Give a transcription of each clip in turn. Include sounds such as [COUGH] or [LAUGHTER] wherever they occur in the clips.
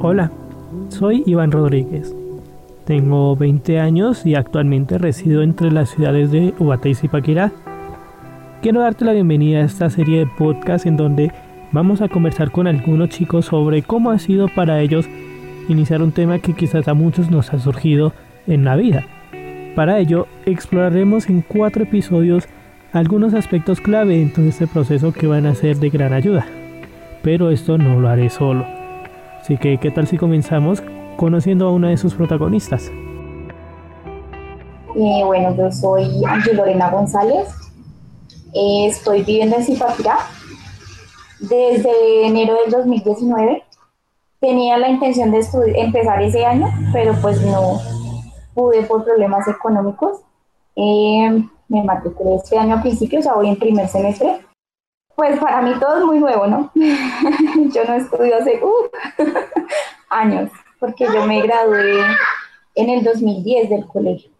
Hola, soy Iván Rodríguez. Tengo 20 años y actualmente resido entre las ciudades de Ubatá y Zipaquirá. Quiero darte la bienvenida a esta serie de podcast en donde vamos a conversar con algunos chicos sobre cómo ha sido para ellos iniciar un tema que quizás a muchos nos ha surgido en la vida. Para ello, exploraremos en cuatro episodios algunos aspectos clave en todo este proceso que van a ser de gran ayuda. Pero esto no lo haré solo. Así que, ¿qué tal si comenzamos conociendo a una de sus protagonistas? Eh, bueno, yo soy Ángel Lorena González. Estoy viviendo en Zipaquirá desde enero del 2019. Tenía la intención de empezar ese año, pero pues no pude por problemas económicos. Eh, me matriculé este año a principios, o sea, voy en primer semestre. Pues para mí todo es muy nuevo, ¿no? [LAUGHS] yo no estudio hace uh, [LAUGHS] años, porque yo me gradué en el 2010 del colegio.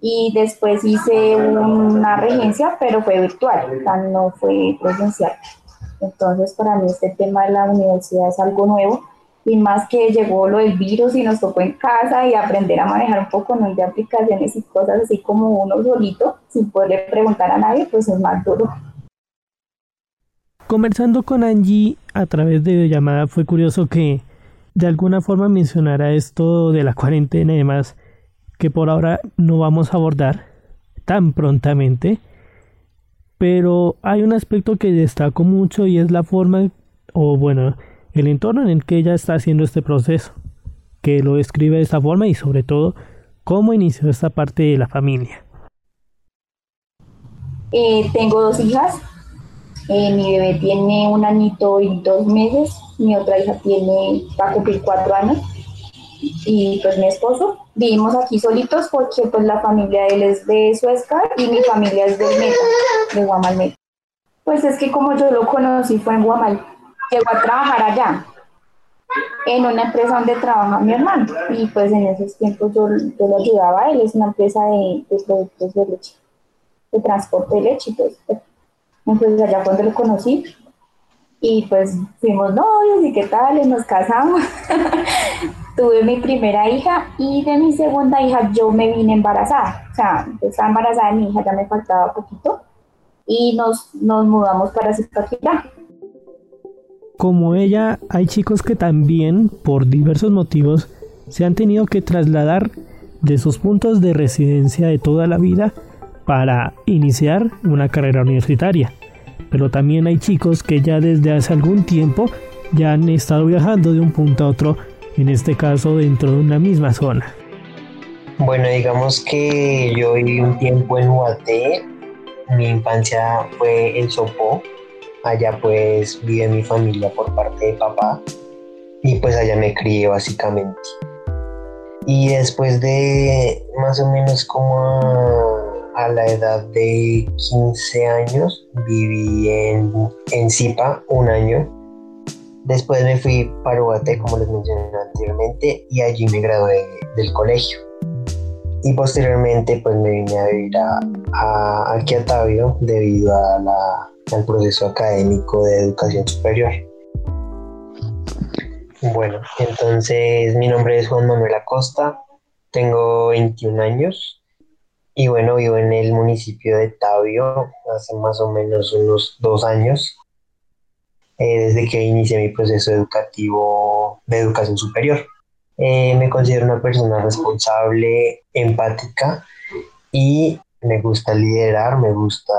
Y después hice una regencia, pero fue virtual, no fue presencial. Entonces, para mí este tema de la universidad es algo nuevo y más que llegó lo del virus y nos tocó en casa y aprender a manejar un poco ¿no? de aplicaciones y cosas así como uno solito, sin poderle preguntar a nadie, pues es más duro. Conversando con Angie a través de llamada fue curioso que de alguna forma mencionara esto de la cuarentena y demás que por ahora no vamos a abordar tan prontamente, pero hay un aspecto que destaco mucho y es la forma, o bueno, el entorno en el que ella está haciendo este proceso, que lo describe de esta forma y sobre todo cómo inició esta parte de la familia. Eh, tengo dos hijas, eh, mi bebé tiene un añito y dos meses, mi otra hija tiene, va a cumplir cuatro años y pues mi esposo. Vivimos aquí solitos porque pues la familia de él es de Suezca y mi familia es de Meta, de Guamal Pues es que como yo lo conocí fue en Guamal llegó a trabajar allá, en una empresa donde trabaja mi hermano. Y pues en esos tiempos yo, lo ayudaba él, es una empresa de, productos de leche, de transporte de leche. Pues, entonces allá cuando lo conocí, y pues fuimos novios y qué tal, y nos casamos. [LAUGHS] Tuve mi primera hija y de mi segunda hija yo me vine embarazada. O sea, estaba embarazada de mi hija, ya me faltaba poquito. Y nos, nos mudamos para Zipaquirá como ella, hay chicos que también, por diversos motivos, se han tenido que trasladar de sus puntos de residencia de toda la vida para iniciar una carrera universitaria. Pero también hay chicos que ya desde hace algún tiempo ya han estado viajando de un punto a otro, en este caso dentro de una misma zona. Bueno, digamos que yo viví un tiempo en Huaté, mi infancia fue en Sopó, Allá pues vive mi familia por parte de papá y pues allá me crié básicamente. Y después de más o menos como a, la edad de 15 años viví en, en Zipa un año. Después me fui para Ubaté, como les mencioné anteriormente, y allí me gradué del colegio. Y posteriormente pues me vine a vivir a, aquí a Tabio debido a la al proceso académico de educación superior. Bueno, entonces mi nombre es Juan Manuel Acosta, tengo 21 años y bueno, vivo en el municipio de Tabio hace más o menos unos dos años, eh, desde que inicié mi proceso educativo de educación superior. Eh, me considero una persona responsable, empática y me gusta liderar, me gusta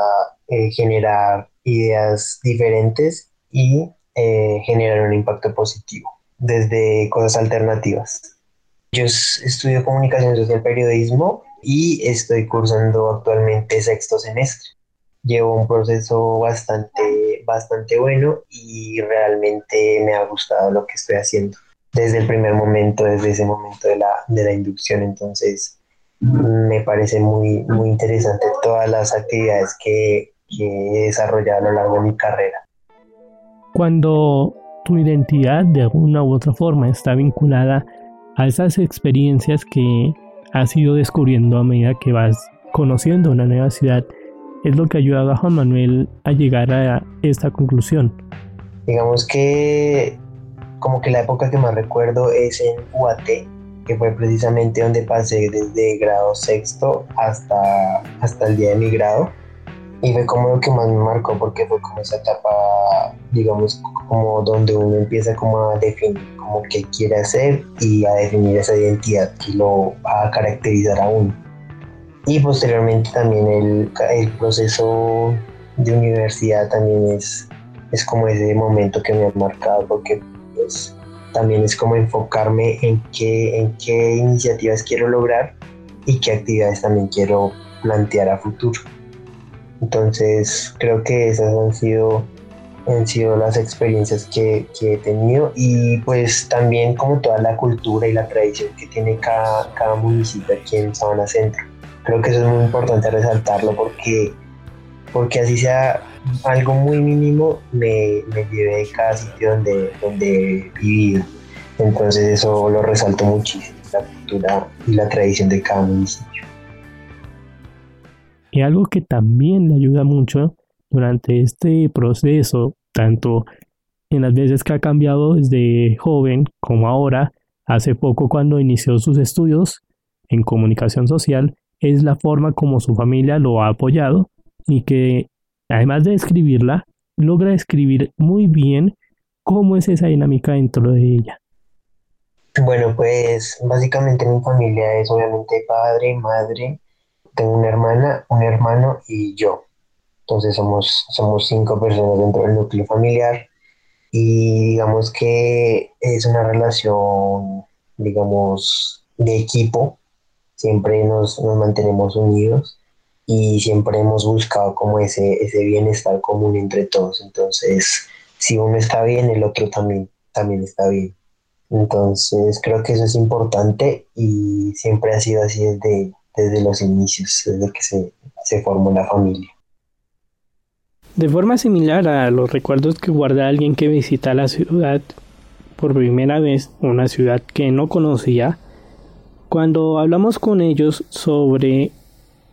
eh, generar ideas diferentes y eh, generar un impacto positivo desde cosas alternativas. Yo estudio comunicación social periodismo y estoy cursando actualmente sexto semestre. Llevo un proceso bastante, bastante bueno y realmente me ha gustado lo que estoy haciendo desde el primer momento, desde ese momento de la, de la inducción. Entonces, me parece muy, muy interesante todas las actividades que, que he desarrollado a lo largo de mi carrera. Cuando tu identidad de alguna u otra forma está vinculada a esas experiencias que has ido descubriendo a medida que vas conociendo una nueva ciudad, es lo que ha ayudado a Juan Manuel a llegar a esta conclusión. Digamos que como que la época que más recuerdo es en UAT, que fue precisamente donde pasé desde grado sexto hasta, hasta el día de mi grado. Y fue como lo que más me marcó porque fue como esa etapa, digamos, como donde uno empieza como a definir como qué quiere hacer y a definir esa identidad que lo va a caracterizar a uno. Y posteriormente también el, el proceso de universidad también es, es como ese momento que me ha marcado porque pues también es como enfocarme en qué, en qué iniciativas quiero lograr y qué actividades también quiero plantear a futuro. Entonces creo que esas han sido, han sido las experiencias que, que he tenido y pues también como toda la cultura y la tradición que tiene cada, cada municipio aquí en Sabana Centro. Creo que eso es muy importante resaltarlo porque, porque así sea algo muy mínimo me, me llevé de cada sitio donde, donde he vivido. Entonces eso lo resalto muchísimo, la cultura y la tradición de cada municipio. Y algo que también le ayuda mucho durante este proceso, tanto en las veces que ha cambiado desde joven como ahora, hace poco cuando inició sus estudios en comunicación social, es la forma como su familia lo ha apoyado y que además de escribirla, logra escribir muy bien cómo es esa dinámica dentro de ella. Bueno, pues básicamente mi familia es obviamente padre, madre, tengo una hermana, un hermano y yo. Entonces somos, somos cinco personas dentro del núcleo familiar y digamos que es una relación, digamos, de equipo. Siempre nos, nos mantenemos unidos y siempre hemos buscado como ese, ese bienestar común entre todos. Entonces, si uno está bien, el otro también, también está bien. Entonces, creo que eso es importante y siempre ha sido así desde, desde los inicios, desde que se, se formó la familia. De forma similar a los recuerdos que guarda alguien que visita la ciudad por primera vez, una ciudad que no conocía, cuando hablamos con ellos sobre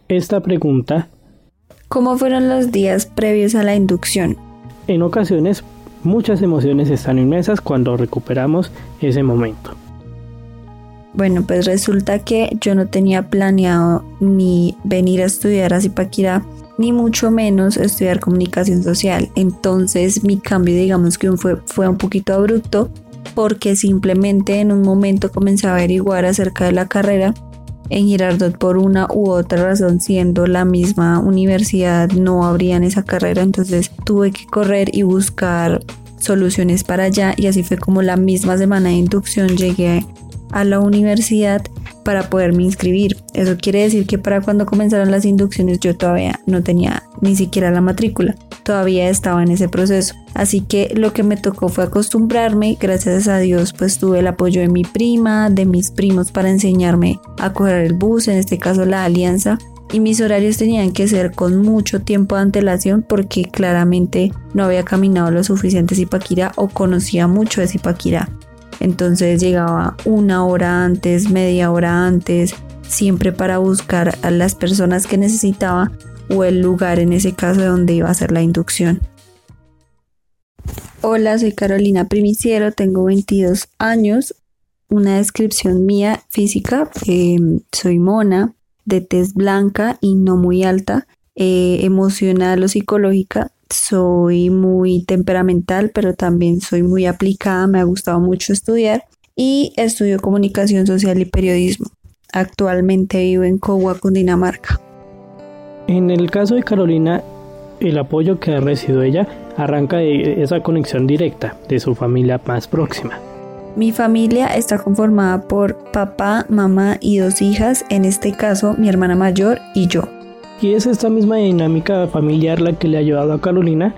esta pregunta. ¿Cómo fueron los días previos a la inducción? En ocasiones muchas emociones están inmensas cuando recuperamos ese momento. Bueno, pues resulta que yo no tenía planeado ni venir a estudiar a Zipaquirá, ni mucho menos estudiar comunicación social. Entonces mi cambio digamos que fue, fue un poquito abrupto porque simplemente en un momento comencé a averiguar acerca de la carrera en Girardot por una u otra razón, siendo la misma universidad, no abrían esa carrera, entonces tuve que correr y buscar soluciones para allá y así fue como la misma semana de inducción llegué a la universidad para poderme inscribir. Eso quiere decir que para cuando comenzaron las inducciones yo todavía no tenía ni siquiera la matrícula, todavía estaba en ese proceso. Así que lo que me tocó fue acostumbrarme, gracias a Dios pues tuve el apoyo de mi prima, de mis primos para enseñarme a coger el bus, en este caso la alianza, y mis horarios tenían que ser con mucho tiempo de antelación porque claramente no había caminado lo suficiente Zipaquirá o conocía mucho de Zipaquirá. Entonces llegaba una hora antes, media hora antes, siempre para buscar a las personas que necesitaba o el lugar en ese caso donde iba a hacer la inducción. Hola, soy Carolina Primiciero, tengo 22 años. Una descripción mía física, em, soy mona, de tez blanca y no muy alta, eh, emocional o psicológica, soy muy temperamental, pero también soy muy aplicada, me ha gustado mucho estudiar y estudio comunicación social y periodismo. Actualmente vivo en Cogua, Cundinamarca. En el caso de Carolina, el apoyo que ha recibido ella arranca de esa conexión directa de su familia más próxima. Mi familia está conformada por papá, mamá y dos hijas, en este caso mi hermana mayor y yo. Y es esta misma dinámica familiar la que le ha ayudado a Carolina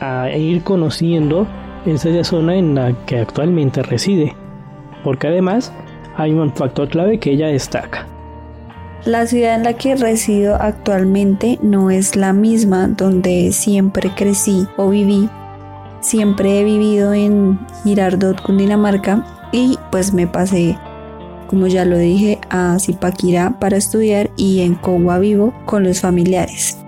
a ir conociendo esa zona en la que actualmente reside, porque además hay un factor clave que ella destaca. La ciudad en la que resido actualmente no es la misma donde siempre crecí o viví. Siempre he vivido en Girardot, Cundinamarca y pues me pasé como ya lo dije, a Zipaquirá para estudiar y en Cogua vivo con los familiares.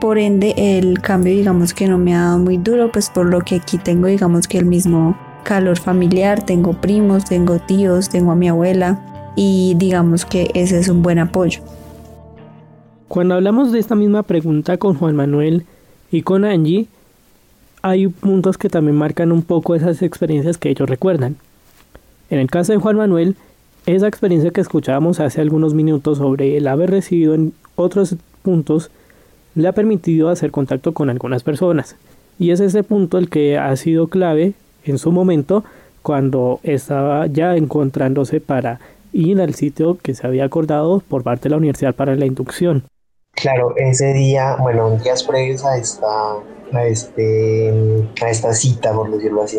Por ende, el cambio digamos que no me ha dado muy duro, pues por lo que aquí tengo digamos que el mismo calor familiar, tengo primos, tengo tíos, tengo a mi abuela y digamos que ese es un buen apoyo. Cuando hablamos de esta misma pregunta con Juan Manuel y con Angie, hay puntos que también marcan un poco esas experiencias que ellos recuerdan. En el caso de Juan Manuel, esa experiencia que escuchábamos hace algunos minutos sobre el haber recibido en otros puntos le ha permitido hacer contacto con algunas personas. Y es ese punto el que ha sido clave en su momento cuando estaba ya encontrándose para ir al sitio que se había acordado por parte de la universidad para la inducción. Claro, ese día, bueno, días previos a esta, a este, a esta cita, por decirlo así,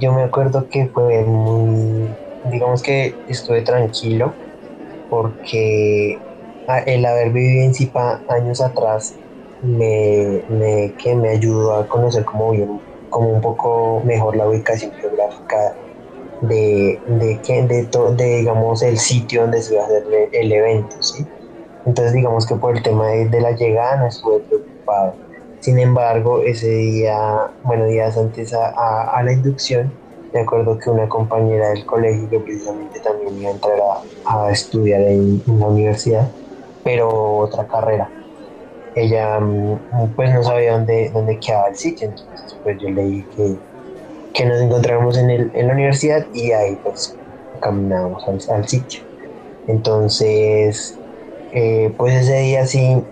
yo me acuerdo que fue muy, digamos que estuve tranquilo porque el haber vivido en Zipa años atrás me, me, que me ayudó a conocer como bien, como un poco mejor la ubicación geográfica de, de, de, de, digamos, el sitio donde se iba a hacer el evento, ¿sí? Entonces digamos que por el tema de, la llegada no estuve preocupado. Sin embargo, ese día, bueno, días antes a, a, la inducción, me acuerdo que una compañera del colegio que precisamente también iba a entrar a, estudiar en, la universidad, pero otra carrera ella mm, pues no sabía dónde, dónde quedaba el sitio, entonces pues yo leí que, que nos encontráramos en, el, en la universidad y ahí pues caminábamos al, sitio. Entonces, eh, pues ese día sí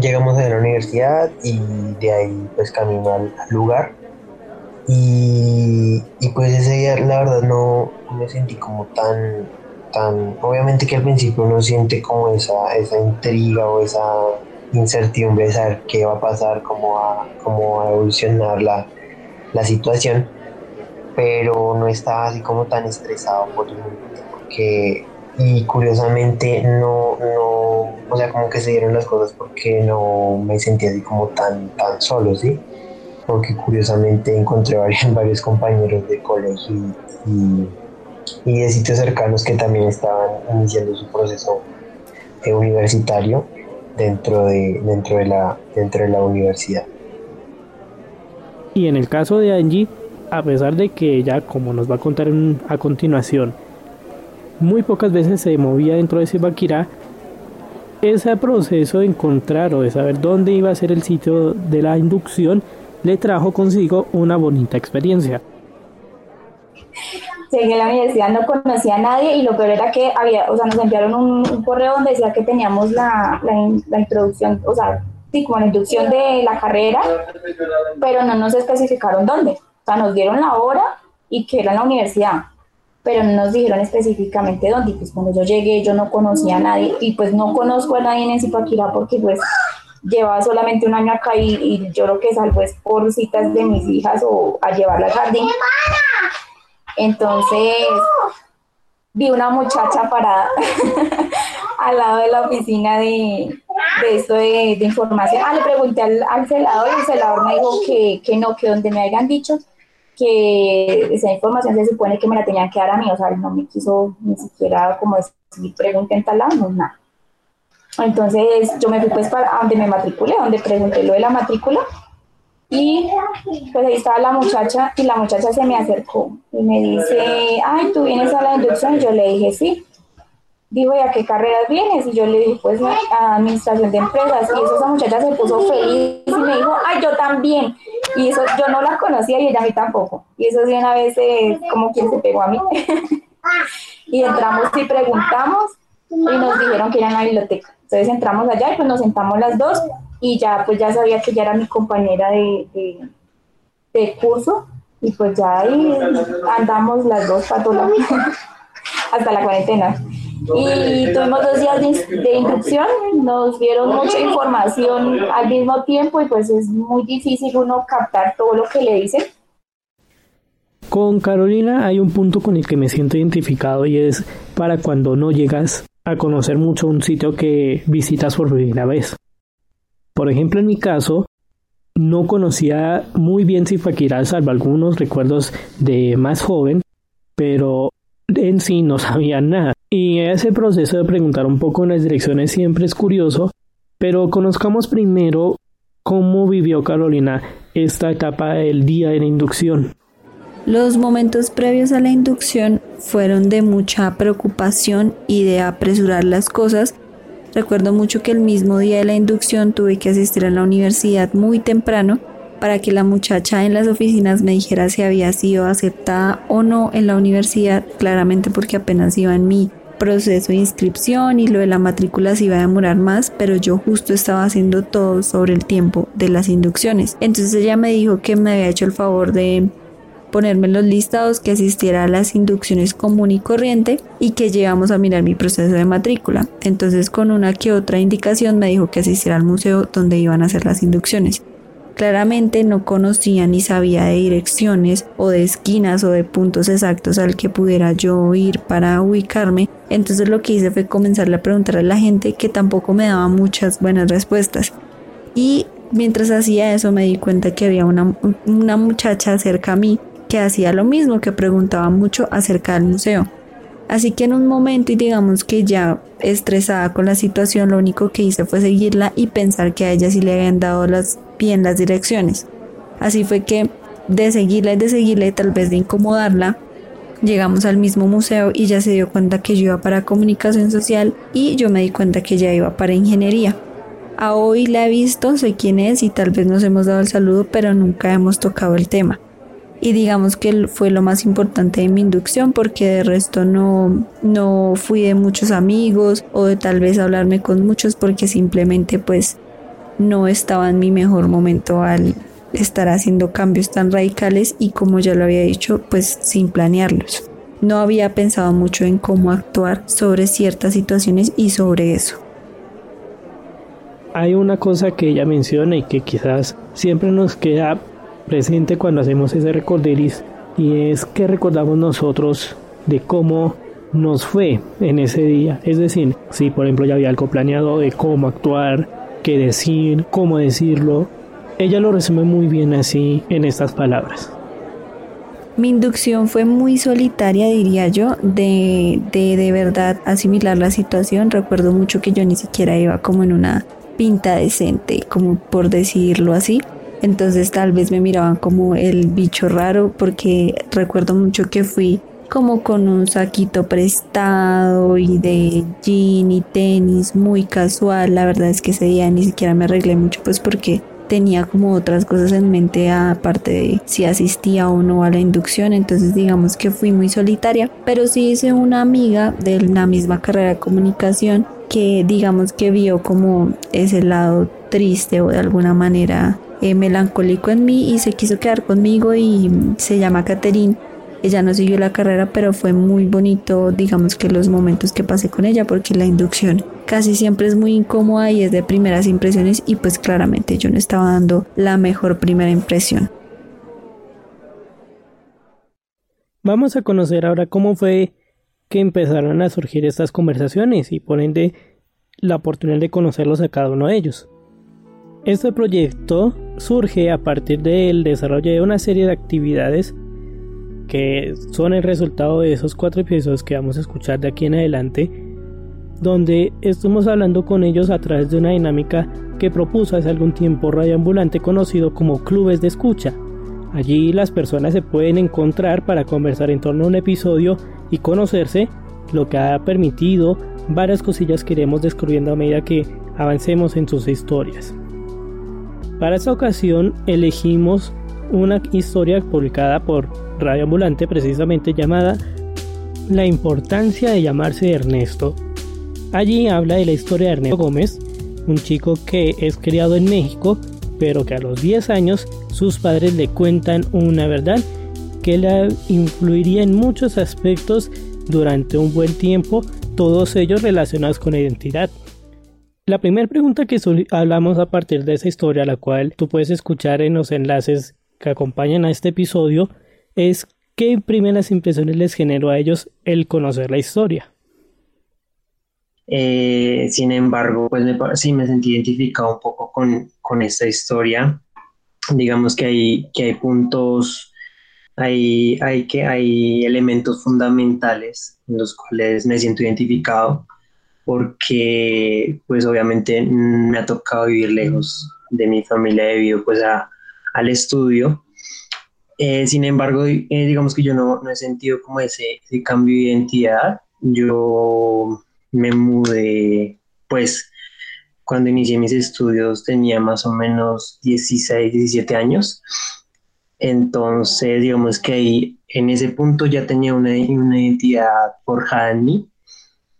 llegamos a la universidad y de ahí pues camino al, lugar. Y, pues ese día la verdad no me sentí como tan, tan, obviamente que al principio uno siente como esa, esa intriga o esa incertidumbre de saber qué va a pasar, cómo va, cómo a evolucionar la, la situación, pero no estaba así como tan estresado por el porque y curiosamente no, no, o sea, como que se dieron las cosas porque no me sentía así como tan, tan solo, ¿sí? Porque curiosamente encontré [LAUGHS] varios, compañeros de colegio y, de sitios cercanos que también estaban iniciando su proceso universitario dentro de, dentro de, la, dentro de la universidad. Y en el caso de Angie, a pesar de que ella, como nos va a contar a continuación, muy pocas veces se movía dentro de ese ese proceso de encontrar o de saber dónde iba a ser el sitio de la inducción le trajo consigo una bonita experiencia llegué a la universidad, no conocía a nadie y lo peor era que había, o sea, nos enviaron un, correo donde decía que teníamos la, la, introducción, o sea, sí, como la inducción de la carrera, pero no nos especificaron dónde. O sea, nos dieron la hora y que era en la universidad, pero no nos dijeron específicamente dónde. Y pues cuando yo llegué yo no conocía a nadie y pues no conozco a nadie en Zipaquirá porque pues llevaba solamente un año acá y, yo lo que salvo es por citas de mis hijas o a llevarla al jardín. Entonces vi una muchacha parada [LAUGHS] al lado de la oficina de, de esto de, información. Ah, le pregunté al, celador y el celador me dijo que, que, no, que donde me hayan dicho que esa información se supone que me la tenían que dar a mí, o sea, no me quiso ni siquiera como decir, pregunten tal lado, no, nada. Entonces yo me fui pues para donde me matriculé, donde pregunté lo de la matrícula y pues ahí estaba la muchacha y la muchacha se me acercó y me dice, ay, ¿tú vienes a la inducción? Y yo le dije, sí. Dijo, ¿y a qué carreras vienes? Y yo le dije, pues a administración de empresas. Y eso, esa muchacha se puso feliz y me dijo, ay, yo también. Y eso yo no la conocía y ella a mí tampoco. Y eso sí una vez como quien se pegó a mí. [LAUGHS] y entramos y preguntamos y nos dijeron que era en la biblioteca. Entonces entramos allá y pues nos sentamos las dos y ya pues ya sabía que ya era mi compañera de, de, curso y pues ya ahí andamos las dos patolas [LAUGHS] hasta la cuarentena. Y tuvimos dos días de, de, inducción, nos dieron mucha información al mismo tiempo y pues es muy difícil uno captar todo lo que le dicen. Con Carolina hay un punto con el que me siento identificado y es para cuando no llegas a conocer mucho un sitio que visitas por primera vez. Por ejemplo, en mi caso, no conocía muy bien Zipaquirá, salvo algunos recuerdos de más joven, pero en sí no sabía nada. Y ese proceso de preguntar un poco en las direcciones siempre es curioso, pero conozcamos primero cómo vivió Carolina esta etapa del día de la inducción. Los momentos previos a la inducción fueron de mucha preocupación y de apresurar las cosas. Recuerdo mucho que el mismo día de la inducción tuve que asistir a la universidad muy temprano para que la muchacha en las oficinas me dijera si había sido aceptada o no en la universidad, claramente porque apenas iba en mi proceso de inscripción y lo de la matrícula se iba a demorar más, pero yo justo estaba haciendo todo sobre el tiempo de las inducciones. Entonces ella me dijo que me había hecho el favor de ponerme en los listados, que asistiera a las inducciones común y corriente y que llevamos a mirar mi proceso de matrícula. Entonces con una que otra indicación me dijo que asistiera al museo donde iban a hacer las inducciones. Claramente no conocía ni sabía de direcciones o de esquinas o de puntos exactos al que pudiera yo ir para ubicarme. Entonces lo que hice fue comenzarle a preguntar a la gente que tampoco me daba muchas buenas respuestas. Y mientras hacía eso me di cuenta que había una, una muchacha cerca a mí que hacía lo mismo, que preguntaba mucho acerca del museo. Así que en un momento y digamos que ya estresada con la situación, lo único que hice fue seguirla y pensar que a ella sí le habían dado bien las direcciones. Así fue que de seguirla y de seguirla y tal vez de incomodarla, llegamos al mismo museo y ya se dio cuenta que yo iba para comunicación social y yo me di cuenta que ella iba para ingeniería. A hoy la he visto, sé quién es y tal vez nos hemos dado el saludo, pero nunca hemos tocado el tema y digamos que fue lo más importante de mi inducción porque de resto no, no fui de muchos amigos o de tal vez hablarme con muchos porque simplemente pues no estaba en mi mejor momento al estar haciendo cambios tan radicales y como ya lo había dicho pues sin planearlos. No había pensado mucho en cómo actuar sobre ciertas situaciones y sobre eso. Hay una cosa que ella menciona y que quizás siempre nos queda presente cuando hacemos ese recorderis y es que recordamos nosotros de cómo nos fue en ese día. Es decir, si por ejemplo ya había algo planeado de cómo actuar, qué decir, cómo decirlo, ella lo resume muy bien así en estas palabras. Mi inducción fue muy solitaria, diría yo, de, de de verdad asimilar la situación. Recuerdo mucho que yo ni siquiera iba como en una pinta decente, como por decirlo así. Entonces tal vez me miraban como el bicho raro porque recuerdo mucho que fui como con un saquito prestado y de jean y tenis muy casual. La verdad es que ese día ni siquiera me arreglé mucho pues porque tenía como otras cosas en mente aparte de si asistía o no a la inducción, entonces digamos que fui muy solitaria, pero sí hice una amiga de la misma carrera de comunicación que digamos que vio como ese lado triste o de alguna manera eh, melancólico en mí y se quiso quedar conmigo y se llama Catherine. Ella no siguió la carrera, pero fue muy bonito, digamos que los momentos que pasé con ella, porque la inducción casi siempre es muy incómoda y es de primeras impresiones y pues claramente yo no estaba dando la mejor primera impresión. Vamos a conocer ahora cómo fue que empezaron a surgir estas conversaciones y por ende la oportunidad de conocerlos a cada uno de ellos. Este proyecto surge a partir del desarrollo de una serie de actividades que son el resultado de esos cuatro episodios que vamos a escuchar de aquí en adelante, donde estuvimos hablando con ellos a través de una dinámica que propuso hace algún tiempo Radio Ambulante conocido como clubes de escucha. Allí las personas se pueden encontrar para conversar en torno a un episodio y conocerse, lo que ha permitido varias cosillas que iremos descubriendo a medida que avancemos en sus historias. Para esta ocasión elegimos una historia publicada por Radio Ambulante precisamente llamada La importancia de llamarse Ernesto. Allí habla de la historia de Ernesto Gómez, un chico que es criado en México, pero que a los 10 años sus padres le cuentan una verdad que le influiría en muchos aspectos durante un buen tiempo, todos ellos relacionados con la identidad. La primera pregunta que hablamos a partir de esa historia, la cual tú puedes escuchar en los enlaces que acompañan a este episodio, es qué primeras impresiones les generó a ellos el conocer la historia. Eh, sin embargo, pues me, sí me sentí identificado un poco con, con esta historia. Digamos que hay, que hay puntos, hay, hay, que, hay elementos fundamentales en los cuales me siento identificado porque pues obviamente me ha tocado vivir lejos de mi familia debido pues a, al estudio. Eh, sin embargo, eh, digamos que yo no, no he sentido como ese, ese, cambio de identidad. Yo me mudé, pues, cuando inicié mis estudios tenía más o menos 16, 17 años. Entonces, digamos que ahí, en ese punto ya tenía una, una identidad forjada en mí.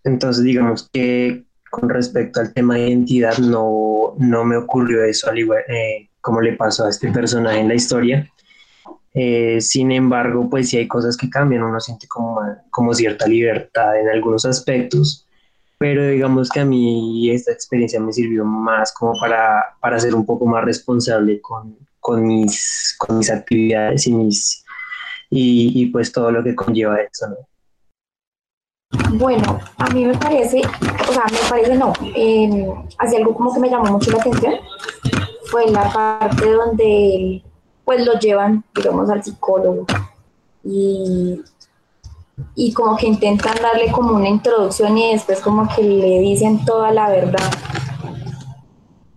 Entonces, digamos que con respecto al tema de identidad, no, no me ocurrió eso al igual eh, como le pasó a este personaje en la historia. Eh, sin embargo, pues sí hay cosas que cambian, uno siente como, como cierta libertad en algunos aspectos, pero digamos que a mí esta experiencia me sirvió más como para, para ser un poco más responsable con, con, mis, con mis actividades y, mis, y, y pues todo lo que conlleva eso, ¿no? Bueno, a mí me parece, o sea, me parece no, eh, algo como que me llamó mucho la atención, fue la parte donde pues lo llevan, digamos, al psicólogo y, y como que intentan darle como una introducción y después como que le dicen toda la verdad.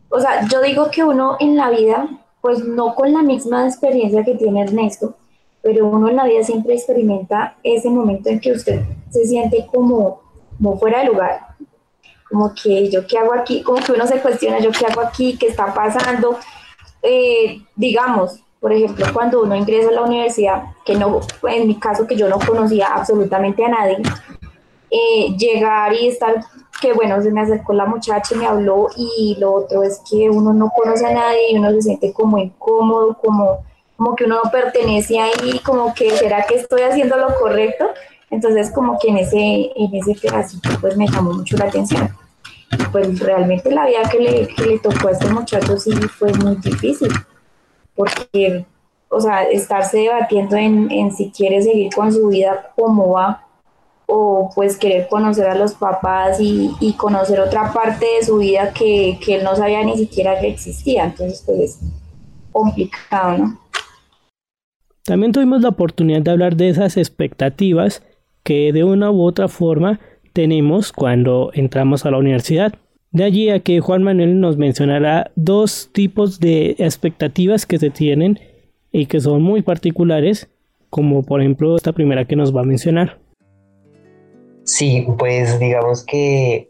O sea, yo digo que uno en la vida, pues no con la misma experiencia que tiene Ernesto, pero uno en la vida siempre experimenta ese momento en que usted se siente como, como fuera de lugar, como que yo qué hago aquí, como que uno se cuestiona yo qué hago aquí, qué está pasando. Eh, digamos, por ejemplo, cuando uno ingresa a la universidad, que no, en mi caso que yo no conocía absolutamente a nadie, eh, llegar y estar, que bueno, se me acercó la muchacha y me habló y lo otro es que uno no conoce a nadie y uno se siente como incómodo, como, como que uno no pertenece ahí, como que será que estoy haciendo lo correcto. Entonces como que en ese, en ese pedacito pues me llamó mucho la atención. Pues realmente la vida que le, que le tocó a este muchacho sí fue muy difícil porque, o sea, estarse debatiendo en, en si quiere seguir con su vida como va o pues querer conocer a los papás y, y conocer otra parte de su vida que, que, él no sabía ni siquiera que existía. Entonces, pues es complicado, ¿no? También tuvimos la oportunidad de hablar de esas expectativas que de una u otra forma tenemos cuando entramos a la universidad. De allí a que Juan Manuel nos mencionará dos tipos de expectativas que se tienen y que son muy particulares, como por ejemplo esta primera que nos va a mencionar. Sí, pues digamos que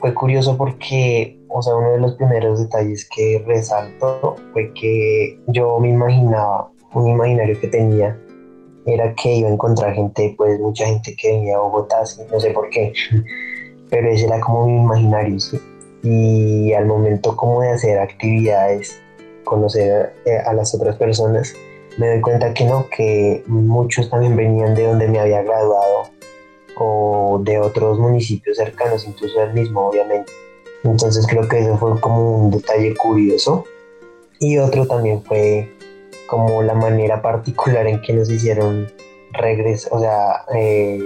fue curioso porque, o sea, uno de los primeros detalles que resalto fue que yo me imaginaba, un imaginario que tenía, era que iba a encontrar gente, pues mucha gente que venía a Bogotá, no sé por qué, [LAUGHS] pero ese era como mi imaginario, ¿sí? Y al momento como de hacer actividades, conocer eh, a las otras personas, me doy cuenta que no, que muchos también venían de donde me había graduado o de otros municipios cercanos, incluso del mismo, obviamente. Entonces creo que eso fue como un detalle curioso. Y otro también fue como la manera particular en que nos hicieron regresar, o sea, eh,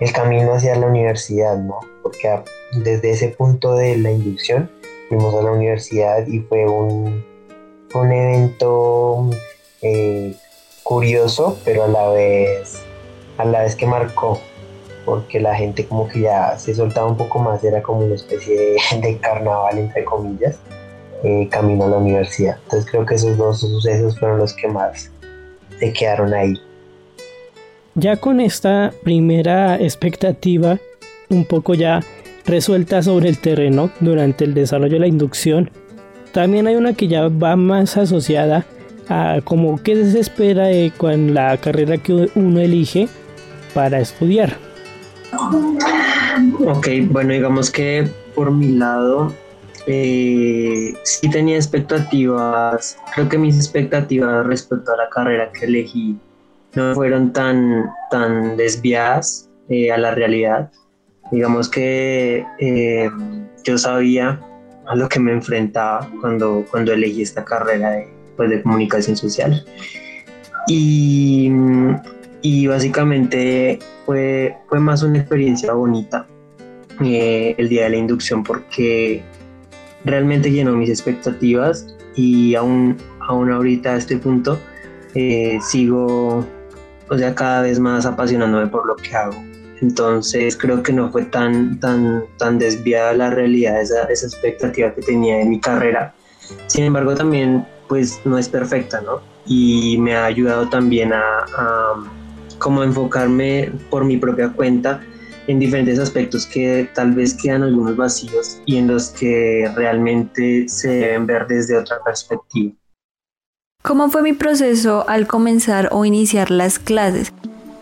el camino hacia la universidad, ¿no? Porque desde ese punto de la inducción fuimos a la universidad y fue un, un evento eh, curioso, pero a la vez a la vez que marcó, porque la gente como que ya se soltaba un poco más, era como una especie de, [LAUGHS] carnaval, entre comillas, eh, camino a la universidad. Entonces creo que esos dos sucesos fueron los que más se quedaron ahí. Ya con esta primera expectativa un poco ya resuelta sobre el terreno durante el desarrollo de la inducción, también hay una que ya va más asociada a como qué se espera con la carrera que uno elige para estudiar. Ok, bueno, digamos que por mi lado eh, sí tenía expectativas, creo que mis expectativas respecto a la carrera que elegí no fueron tan, tan desviadas eh, a la realidad. Digamos que eh, yo sabía a lo que me enfrentaba cuando, cuando elegí esta carrera de, pues, de comunicación social. Y, y básicamente fue, fue más una experiencia bonita el día de la inducción porque realmente llenó mis expectativas y aún, aún ahorita a este punto sigo o sea, cada vez más apasionándome por lo que hago. Entonces creo que no fue tan, tan, tan desviada la realidad esa, esa expectativa que tenía de mi carrera. Sin embargo, también pues no es perfecta, ¿no? y me ha ayudado también a, a como enfocarme por mi propia cuenta en diferentes aspectos que tal vez quedan algunos vacíos y en los que realmente se deben ver desde otra perspectiva. ¿Cómo fue mi proceso al comenzar o iniciar las clases?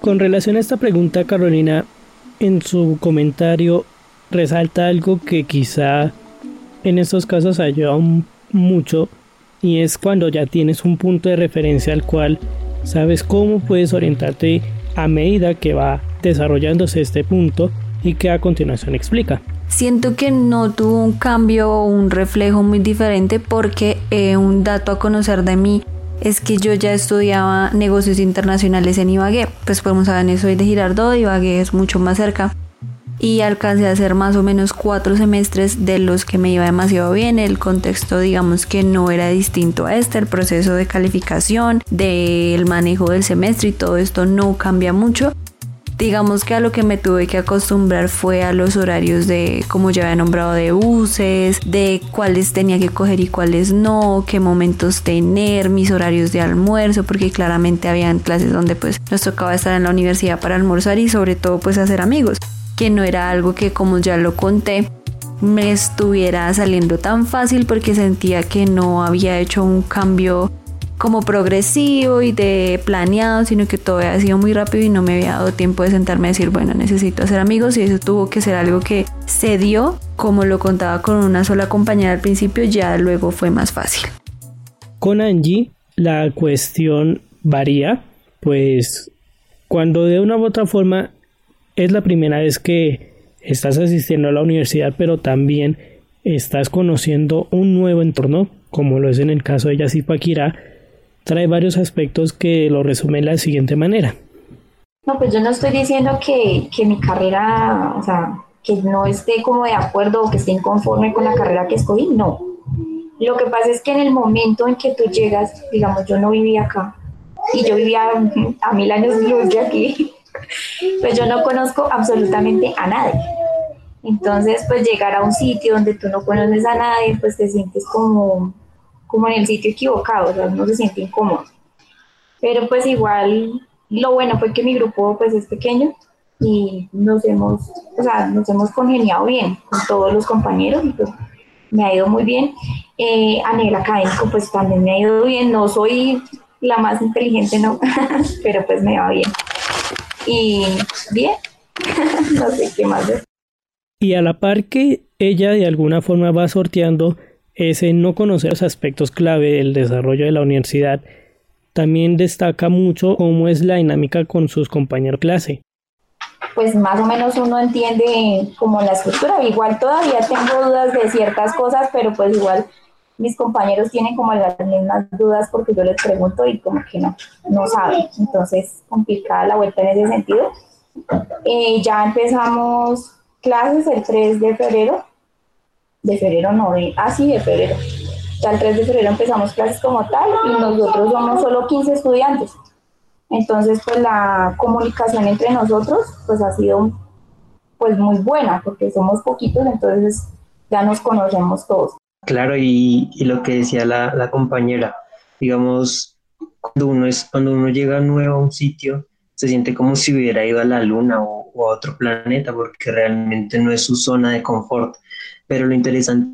Con relación a esta pregunta, Carolina, en su comentario resalta algo que quizá en estos casos ayuda mucho y es cuando ya tienes un punto de referencia al cual sabes cómo puedes orientarte a medida que va desarrollándose este punto y que a continuación explica. Siento que no tuvo un cambio o un reflejo muy diferente porque eh, un dato a conocer de mí es que yo ya estudiaba negocios internacionales en Ibagué. Pues podemos saber, soy de Girardot, Ibagué es mucho más cerca. Y alcancé a hacer más o menos cuatro semestres de los que me iba demasiado bien. El contexto, digamos que no era distinto a este. El proceso de calificación, del manejo del semestre y todo esto no cambia mucho. Digamos que a lo que me tuve que acostumbrar fue a los horarios de, como ya había nombrado, de buses, de cuáles tenía que coger y cuáles no, qué momentos tener, mis horarios de almuerzo, porque claramente habían clases donde pues nos tocaba estar en la universidad para almorzar y sobre todo pues hacer amigos, que no era algo que como ya lo conté, me estuviera saliendo tan fácil porque sentía que no había hecho un cambio como progresivo y de planeado, sino que todo había sido muy rápido y no me había dado tiempo de sentarme a decir, bueno, necesito hacer amigos y eso tuvo que ser algo que se dio, como lo contaba con una sola compañera al principio, ya luego fue más fácil. Con Angie la cuestión varía, pues cuando de una u otra forma es la primera vez que estás asistiendo a la universidad, pero también estás conociendo un nuevo entorno, como lo es en el caso de Yasipakira, trae varios aspectos que lo resumen de la siguiente manera. No, pues yo no estoy diciendo que, que mi carrera, o sea, que no esté como de acuerdo o que esté inconforme con la carrera que escogí, no. Lo que pasa es que en el momento en que tú llegas, digamos, yo no vivía acá y yo vivía a mil años luz de aquí, [LAUGHS] pues yo no conozco absolutamente a nadie. Entonces, pues llegar a un sitio donde tú no conoces a nadie, pues te sientes como como en el sitio equivocado, o sea, uno se siente incómodo. Pero pues igual, lo bueno fue que mi grupo pues es pequeño y nos hemos, o sea, nos hemos congeniado bien con todos los compañeros y pues me ha ido muy bien. Eh, a nivel académico pues también me ha ido bien, no soy la más inteligente, no, [LAUGHS] pero pues me va bien. Y bien, [LAUGHS] no sé qué más decir. Y a la par que ella de alguna forma va sorteando ese no conocer los aspectos clave del desarrollo de la universidad también destaca mucho cómo es la dinámica con sus compañeros clase. Pues más o menos uno entiende como la estructura. Igual todavía tengo dudas de ciertas cosas, pero pues igual mis compañeros tienen como las mismas dudas porque yo les pregunto y como que no, no saben. Entonces, complicada la vuelta en ese sentido. Eh, ya empezamos clases el 3 de febrero de febrero no, de, ah sí, de febrero. Ya el 3 de febrero empezamos clases como tal y nosotros somos solo 15 estudiantes. Entonces, pues la comunicación entre nosotros pues ha sido pues muy buena porque somos poquitos, entonces ya nos conocemos todos. Claro, y, lo que decía la, compañera, digamos, cuando uno, es, cuando uno llega nuevo a un sitio, se siente como si hubiera ido a la luna o a otro planeta, porque realmente no es su zona de confort pero lo interesante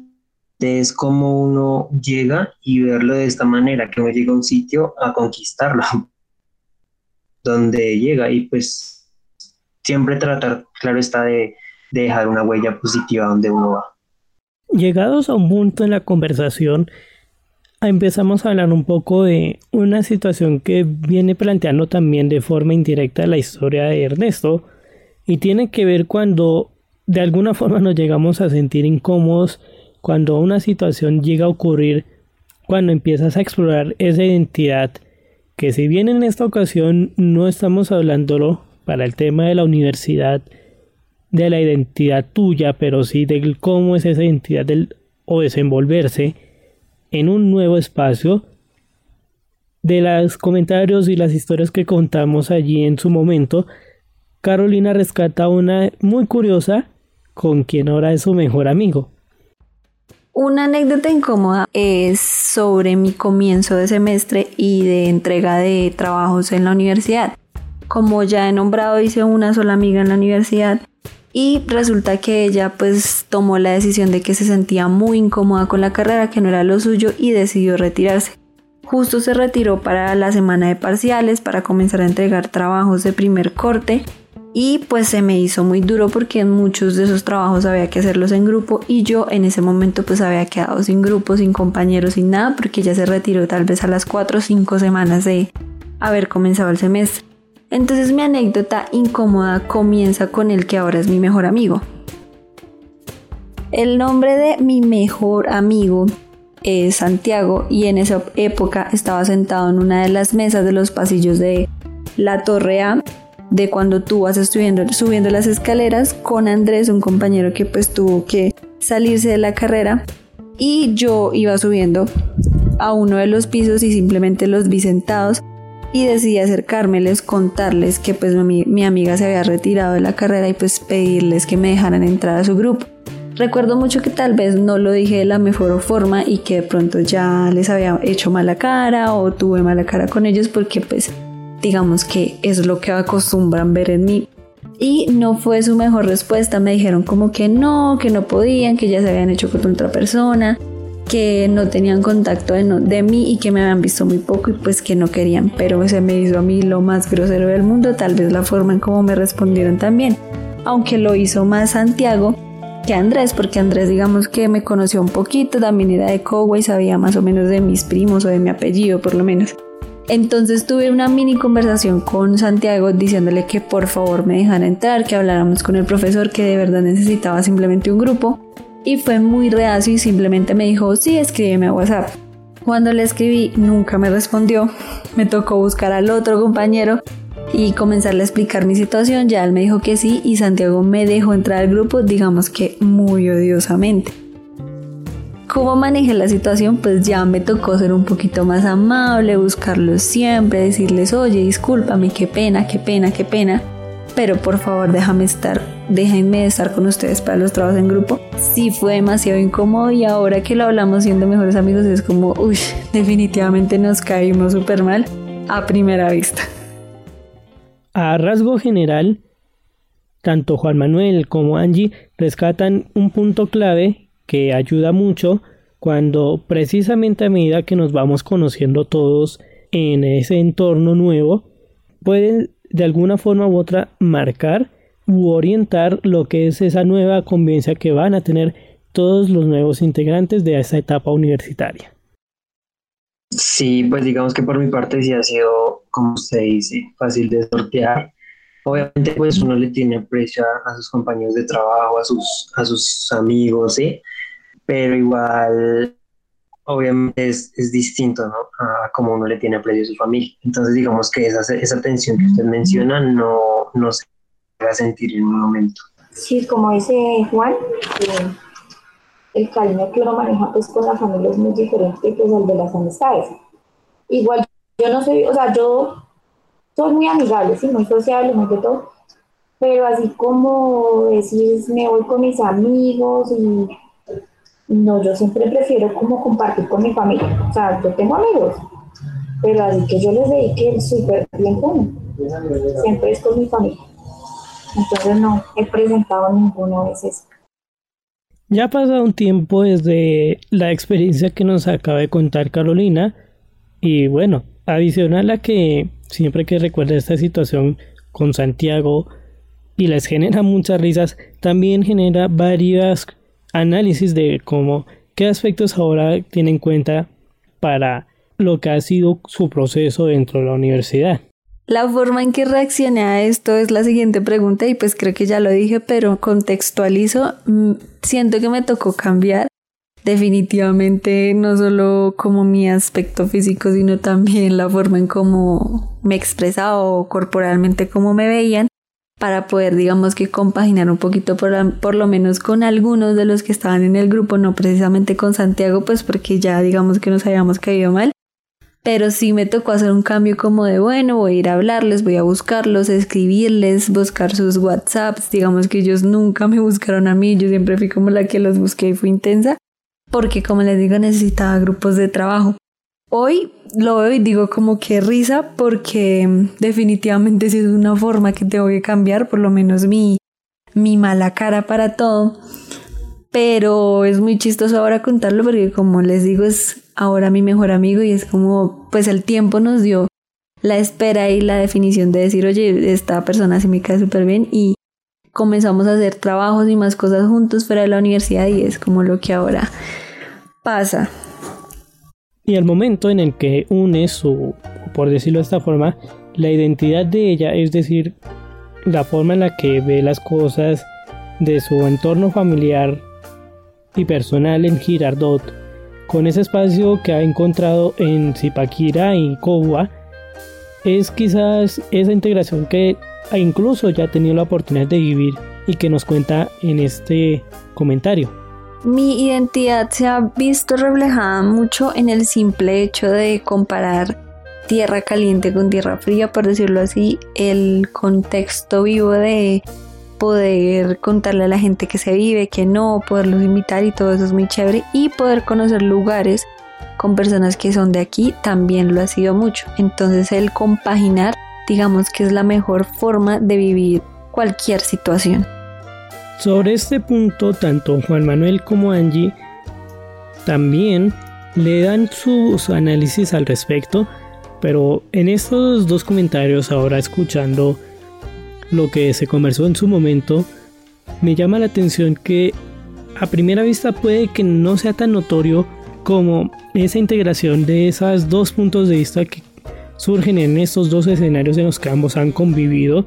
es cómo uno llega y verlo de esta manera, que uno llega a un sitio a conquistarlo, [LAUGHS] donde llega y pues siempre tratar, claro está, de, de dejar una huella positiva donde uno va. Llegados a un punto en la conversación, empezamos a hablar un poco de una situación que viene planteando también de forma indirecta la historia de Ernesto y tiene que ver cuando de alguna forma nos llegamos a sentir incómodos cuando una situación llega a ocurrir, cuando empiezas a explorar esa identidad, que si bien en esta ocasión no estamos hablándolo para el tema de la universidad, de la identidad tuya, pero sí de cómo es esa identidad del, o desenvolverse en un nuevo espacio, de los comentarios y las historias que contamos allí en su momento, Carolina rescata una muy curiosa con quien ahora es su mejor amigo. Una anécdota incómoda es sobre mi comienzo de semestre y de entrega de trabajos en la universidad. Como ya he nombrado, hice una sola amiga en la universidad y resulta que ella pues tomó la decisión de que se sentía muy incómoda con la carrera, que no era lo suyo y decidió retirarse. Justo se retiró para la semana de parciales para comenzar a entregar trabajos de primer corte y pues se me hizo muy duro porque en muchos de esos trabajos había que hacerlos en grupo y yo en ese momento pues había quedado sin grupo, sin compañeros, sin nada porque ella se retiró tal vez a las 4 o 5 semanas de haber comenzado el semestre. Entonces mi anécdota incómoda comienza con el que ahora es mi mejor amigo. El nombre de mi mejor amigo es Santiago y en esa época estaba sentado en una de las mesas de los pasillos de la Torre A de cuando tú vas subiendo, las escaleras con Andrés, un compañero que pues tuvo que salirse de la carrera y yo iba subiendo a uno de los pisos y simplemente los vi sentados y decidí acercármeles, contarles que pues mi, mi amiga se había retirado de la carrera y pues pedirles que me dejaran entrar a su grupo. Recuerdo mucho que tal vez no lo dije de la mejor forma y que de pronto ya les había hecho mala cara o tuve mala cara con ellos porque pues digamos que es lo que acostumbran ver en mí. Y no fue su mejor respuesta, me dijeron como que no, que no podían, que ya se habían hecho con otra persona, que no tenían contacto de, de, mí y que me habían visto muy poco y pues que no querían, pero se me hizo a mí lo más grosero del mundo, tal vez la forma en cómo me respondieron también, aunque lo hizo más Santiago que Andrés, porque Andrés digamos que me conoció un poquito, también era de y sabía más o menos de mis primos o de mi apellido por lo menos. Entonces tuve una mini conversación con Santiago diciéndole que por favor me dejara entrar, que habláramos con el profesor, que de verdad necesitaba simplemente un grupo. Y fue muy reacio y simplemente me dijo, sí, escríbeme a WhatsApp. Cuando le escribí nunca me respondió, [LAUGHS] me tocó buscar al otro compañero y comenzarle a explicar mi situación, ya él me dijo que sí y Santiago me dejó entrar al grupo, digamos que muy odiosamente. ¿Cómo manejé la situación? Pues ya me tocó ser un poquito más amable, buscarlos siempre, decirles, oye, discúlpame, qué pena, qué pena, qué pena, pero por favor déjame estar, déjenme estar con ustedes para los trabajos en grupo. Sí fue demasiado incómodo y ahora que lo hablamos siendo mejores amigos es como, uy, definitivamente nos caímos súper mal a primera vista. A rasgo general, tanto Juan Manuel como Angie rescatan un punto clave que ayuda mucho cuando precisamente a medida que nos vamos conociendo todos en ese entorno nuevo, pueden de alguna forma u otra marcar u orientar lo que es esa nueva convivencia que van a tener todos los nuevos integrantes de esa etapa universitaria. Sí, pues digamos que por mi parte sí ha sido, como usted dice, fácil de sortear. Obviamente pues uno le tiene aprecio a, sus compañeros de trabajo, a sus, a sus amigos, ¿sí? Pero igual obviamente es, es, distinto, ¿no? A como uno le tiene aprecio a su familia. Entonces, digamos que esa, esa tensión que usted menciona no, no se va a sentir en un momento. Sí, como dice Juan, eh, el cariño que uno maneja pues con la familia es muy diferente pues al de las amistades. Igual yo no soy, o sea, yo soy muy amigable, sí, muy sociable, muy de todo, pero así como decir, me voy con mis amigos y no, yo siempre prefiero como compartir con mi familia. O sea, yo tengo amigos, pero así que yo les dedique el súper tiempo, siempre es con mi familia. Entonces no he presentado ninguna vez eso. Ya ha pasado un tiempo desde la experiencia que nos acaba de contar Carolina y bueno, adicional a que siempre que recuerda esta situación con Santiago y les genera muchas risas, también genera varias análisis de cómo, qué aspectos ahora tiene en cuenta para lo que ha sido su proceso dentro de la universidad. La forma en que reaccioné a esto es la siguiente pregunta y pues creo que ya lo dije, pero contextualizo, mm, siento que me tocó cambiar definitivamente no solo como mi aspecto físico, sino también la forma en cómo me expresaba o corporalmente cómo me veían para poder, digamos que compaginar un poquito por, por, lo menos con algunos de los que estaban en el grupo, no precisamente con Santiago, pues porque ya digamos que nos habíamos caído mal, pero sí me tocó hacer un cambio como de, bueno, voy a ir a hablarles, voy a buscarlos, escribirles, buscar sus WhatsApps, digamos que ellos nunca me buscaron a mí, yo siempre fui como la que los busqué y fui intensa, porque como les digo necesitaba grupos de trabajo. Hoy lo veo y digo como que risa porque definitivamente sí es una forma que tengo que cambiar, por lo menos mi, mi mala cara para todo. Pero es muy chistoso ahora contarlo porque como les digo es ahora mi mejor amigo y es como pues el tiempo nos dio la espera y la definición de decir oye esta persona se me cae súper bien y comenzamos a hacer trabajos y más cosas juntos fuera de la universidad y es como lo que ahora pasa. Y al momento en el que une su, por decirlo de esta forma, la identidad de ella, es decir, la forma en la que ve las cosas de su entorno familiar y personal en Girardot, con ese espacio que ha encontrado en Zipaquira y Coba, es quizás esa integración que incluso ya ha tenido la oportunidad de vivir y que nos cuenta en este comentario. Mi identidad se ha visto reflejada mucho en el simple hecho de comparar tierra caliente con tierra fría, por decirlo así, el contexto vivo de poder contarle a la gente que se vive, que no, poderlos invitar y todo eso es muy chévere y poder conocer lugares con personas que son de aquí también lo ha sido mucho. Entonces el compaginar digamos que es la mejor forma de vivir cualquier situación. Sobre este punto, tanto Juan Manuel como Angie también le dan sus análisis al respecto, pero en estos dos comentarios, ahora escuchando lo que se conversó en su momento, me llama la atención que a primera vista puede que no sea tan notorio como esa integración de esos dos puntos de vista que surgen en estos dos escenarios en los que ambos han convivido,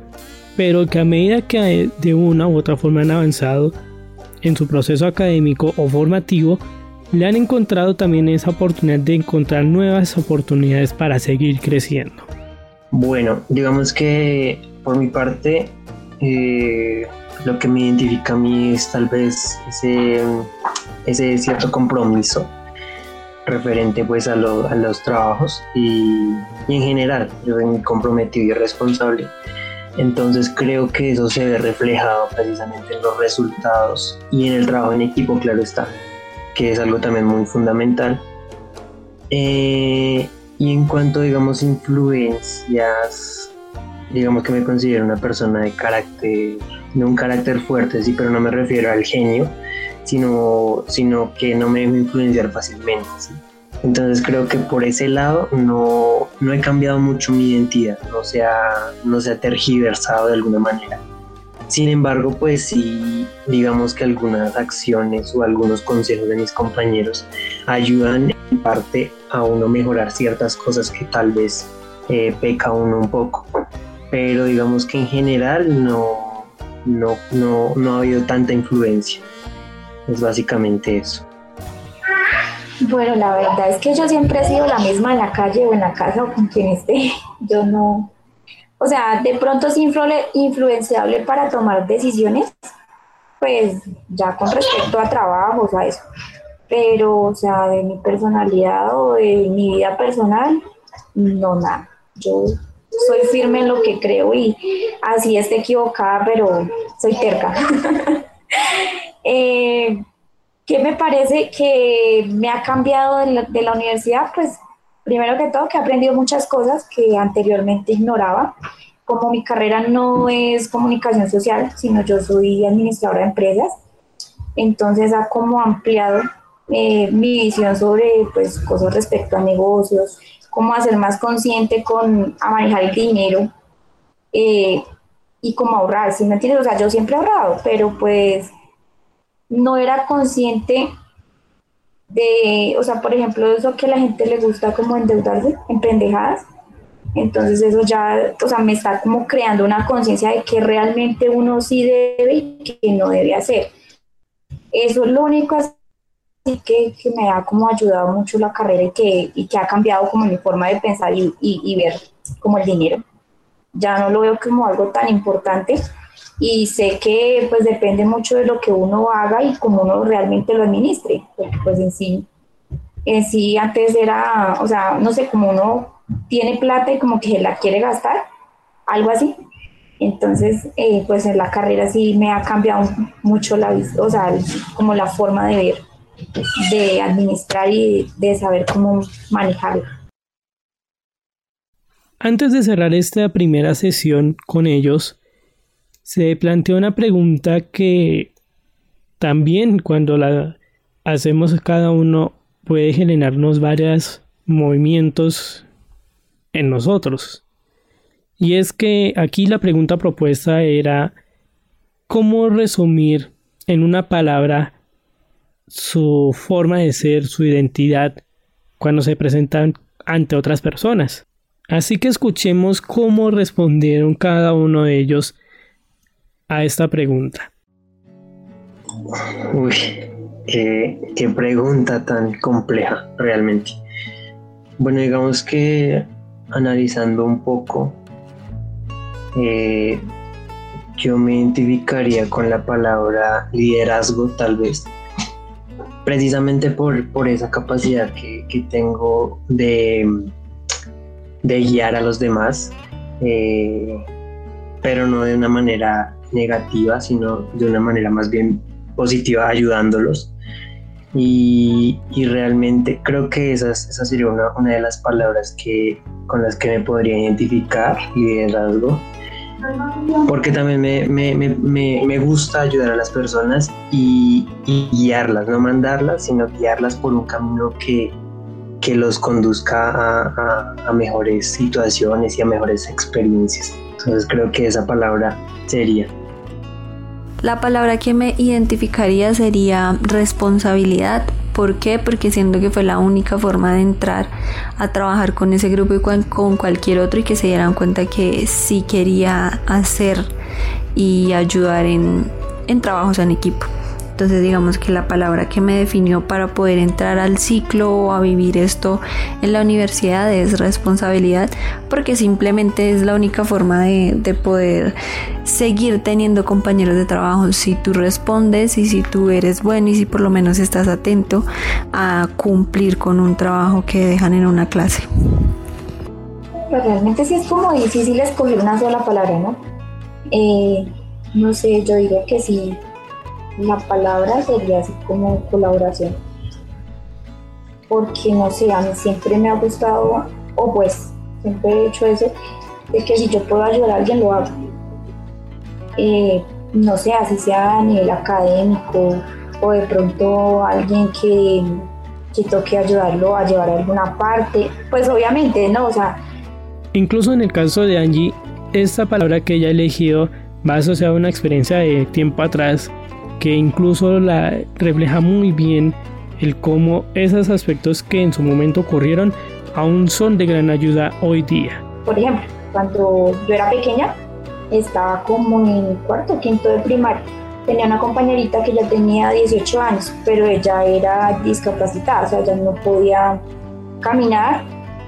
pero que a medida que de una u otra forma han avanzado en su proceso académico o formativo, le han encontrado también esa oportunidad de encontrar nuevas oportunidades para seguir creciendo. Bueno, digamos que por mi parte, eh, lo que me identifica a mí es tal vez ese, ese cierto compromiso referente pues a, los trabajos y, en general yo soy muy comprometido y responsable entonces creo que eso se ve reflejado precisamente en los resultados y en el trabajo en equipo claro está que es algo también muy fundamental eh, y en cuanto digamos influencias digamos que me considero una persona de carácter no un carácter fuerte sí pero no me refiero al genio sino, sino que no me dejo influenciar fácilmente. Entonces creo que por ese lado no, no, he cambiado mucho mi identidad, no se, ha, no se ha tergiversado de alguna manera. Sin embargo, pues sí, digamos que algunas acciones o algunos consejos de mis compañeros ayudan en parte a uno mejorar ciertas cosas que tal vez eh, peca uno un poco. Pero digamos que en general no, no, no, no ha habido tanta influencia. Es básicamente eso. Bueno, la verdad es que yo siempre he sido la misma en la calle o en la casa o con quien esté. [LAUGHS] Yo no, o sea, de pronto es influenciable para tomar decisiones, pues ya con respecto a trabajos, a eso. Pero, o sea, de mi personalidad o de mi vida personal, no nada. Yo soy firme en lo que creo y así esté equivocada, pero soy terca. [LAUGHS] Eh, ¿Qué me parece que me ha cambiado de la, universidad? Pues primero que todo que he aprendido muchas cosas que anteriormente ignoraba. Como mi carrera no es comunicación social, sino yo soy administradora de empresas, entonces ha como ampliado eh, mi visión sobre pues, cosas respecto a negocios, cómo hacer más consciente con a manejar el dinero eh, y cómo ahorrar, ¿sí me entiendes? O sea, yo siempre he ahorrado, pero pues no era consciente de, o sea, por ejemplo, eso que a la gente le gusta como endeudarse en pendejadas. Entonces eso ya, o sea, me está como creando una conciencia de que realmente uno sí debe y que no debe hacer. Eso es lo único así que, que me ha como ayudado mucho la carrera y que, y que ha cambiado como mi forma de pensar y, y, y ver como el dinero. Ya no lo veo como algo tan importante y sé que pues depende mucho de lo que uno haga y cómo uno realmente lo administre, porque pues en sí, en sí antes era, o sea, no sé, como uno tiene plata y como que la quiere gastar, algo así. Entonces, eh, pues en la carrera sí me ha cambiado mucho la o sea, como la forma de ver de administrar y de saber cómo manejarlo. Antes de cerrar esta primera sesión con ellos, se planteó una pregunta que también cuando la hacemos cada uno puede generarnos varios movimientos en nosotros. Y es que aquí la pregunta propuesta era cómo resumir en una palabra su forma de ser, su identidad, cuando se presentan ante otras personas. Así que escuchemos cómo respondieron cada uno de ellos a esta pregunta. Uy, qué, pregunta tan compleja realmente. Bueno, digamos que analizando un poco, eh, yo me identificaría con la palabra liderazgo tal vez, precisamente por, por esa capacidad que, tengo de, de, guiar a los demás, eh, pero no de una manera negativa, sino de una manera más bien positiva, ayudándolos. Y, realmente creo que esa, esa sería una, una, de las palabras que, con las que me podría identificar, liderazgo porque también me, gusta ayudar a las personas y, guiarlas, no mandarlas, sino guiarlas por un camino que, los conduzca a, a, mejores situaciones y a mejores experiencias. Entonces creo que esa palabra sería. La palabra que me identificaría sería responsabilidad ¿Por qué? Porque siento que fue la única forma de entrar a trabajar con ese grupo y con, cualquier otro y que se dieran cuenta que sí quería hacer y ayudar en, en trabajos en equipo. Entonces digamos que la palabra que me definió para poder entrar al ciclo o a vivir esto en la universidad es responsabilidad, porque simplemente es la única forma de, poder seguir teniendo compañeros de trabajo si tú respondes y si tú eres bueno y si por lo menos estás atento a cumplir con un trabajo que dejan en una clase. Pues realmente sí es como difícil escoger una sola palabra, ¿no? Eh, no sé, yo digo que sí, la palabra sería así como colaboración. Porque no sé, a mí siempre me ha gustado, o pues siempre he hecho eso, de que si yo puedo ayudar a alguien lo hago. Eh, no sé, así sea a nivel académico o de pronto alguien que, que toque ayudarlo a llevar a alguna parte, pues obviamente, ¿no? O sea... Incluso en el caso de Angie, esta palabra que ella ha elegido va asociada a una experiencia de tiempo atrás que incluso la refleja muy bien el cómo esos aspectos que en su momento ocurrieron aún son de gran ayuda hoy día. Por ejemplo, cuando yo era pequeña, estaba como en cuarto, quinto de primaria. Tenía una compañerita que ya tenía 18 años, pero ella era discapacitada, o sea, ella no podía caminar.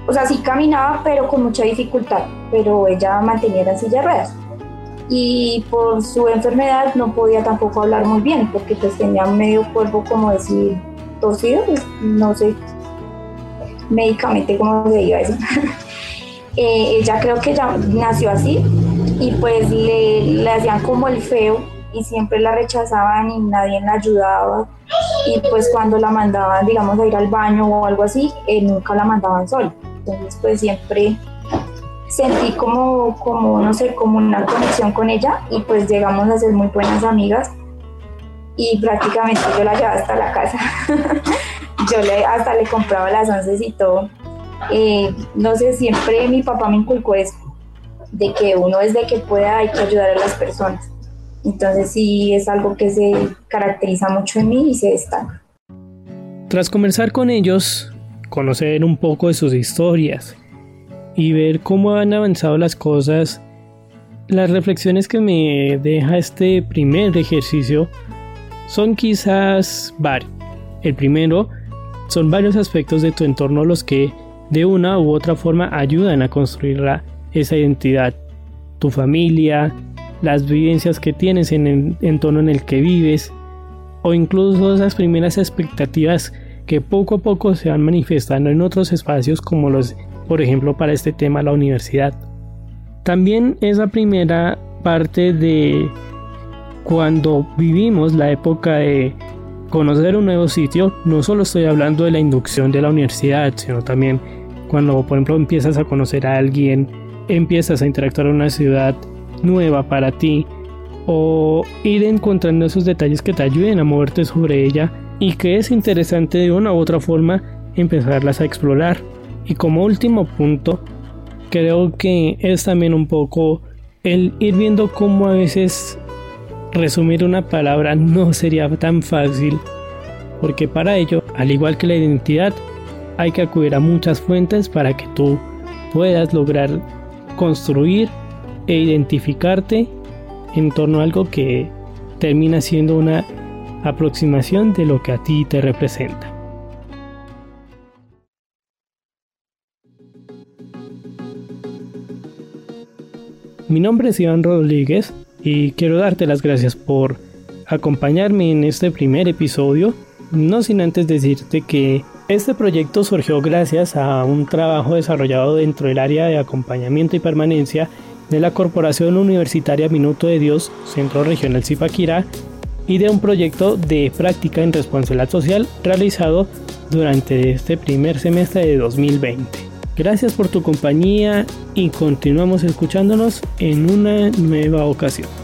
O sea, sí caminaba, pero con mucha dificultad, pero ella mantenía la silla de ruedas y por su enfermedad no podía tampoco hablar muy bien porque pues tenía medio cuerpo como decir torcido, pues, no sé médicamente cómo se diga eso. [LAUGHS] Eh, ella creo que ya nació así y pues le, le hacían como el feo y siempre la rechazaban y nadie la ayudaba y pues cuando la mandaban digamos a ir al baño o algo así, eh, nunca la mandaban sola. Entonces pues siempre sentí como, como, no sé, como una conexión con ella y pues llegamos a ser muy buenas amigas y prácticamente yo la llevaba hasta la casa. [LAUGHS] yo le, hasta le compraba las once y todo. Eh, no sé, siempre mi papá me inculcó eso, de que uno desde que pueda hay que ayudar a las personas. Entonces sí es algo que se caracteriza mucho en mí y se destaca. Tras conversar con ellos, conocer un poco de sus historias, y ver cómo han avanzado las cosas, las reflexiones que me deja este primer ejercicio son quizás varios. El primero son varios aspectos de tu entorno los que de una u otra forma ayudan a construir esa identidad. Tu familia, las vivencias que tienes en el entorno en el que vives o incluso esas primeras expectativas que poco a poco se van manifestando en otros espacios como los por ejemplo para este tema la universidad. También esa primera parte de cuando vivimos la época de conocer un nuevo sitio, no solo estoy hablando de la inducción de la universidad, sino también cuando, por ejemplo, empiezas a conocer a alguien, empiezas a interactuar en una ciudad nueva para ti, o ir encontrando esos detalles que te ayuden a moverte sobre ella y que es interesante de una u otra forma empezarlas a explorar. Y como último punto, creo que es también un poco el ir viendo cómo a veces resumir una palabra [LAUGHS] no sería tan fácil, porque para ello, al igual que la identidad, hay que acudir a muchas fuentes para que tú puedas lograr construir e identificarte en torno a algo que termina siendo una aproximación de lo que a ti te representa. Mi nombre es Iván Rodríguez y quiero darte las gracias por acompañarme en este primer episodio, no sin antes decirte que este proyecto surgió gracias a un trabajo desarrollado dentro del área de acompañamiento y permanencia de la Corporación Universitaria Minuto de Dios, Centro Regional Zipaquirá, y de un proyecto de práctica en responsabilidad social realizado durante este primer semestre de 2020. Gracias por tu compañía y continuamos escuchándonos en una nueva ocasión.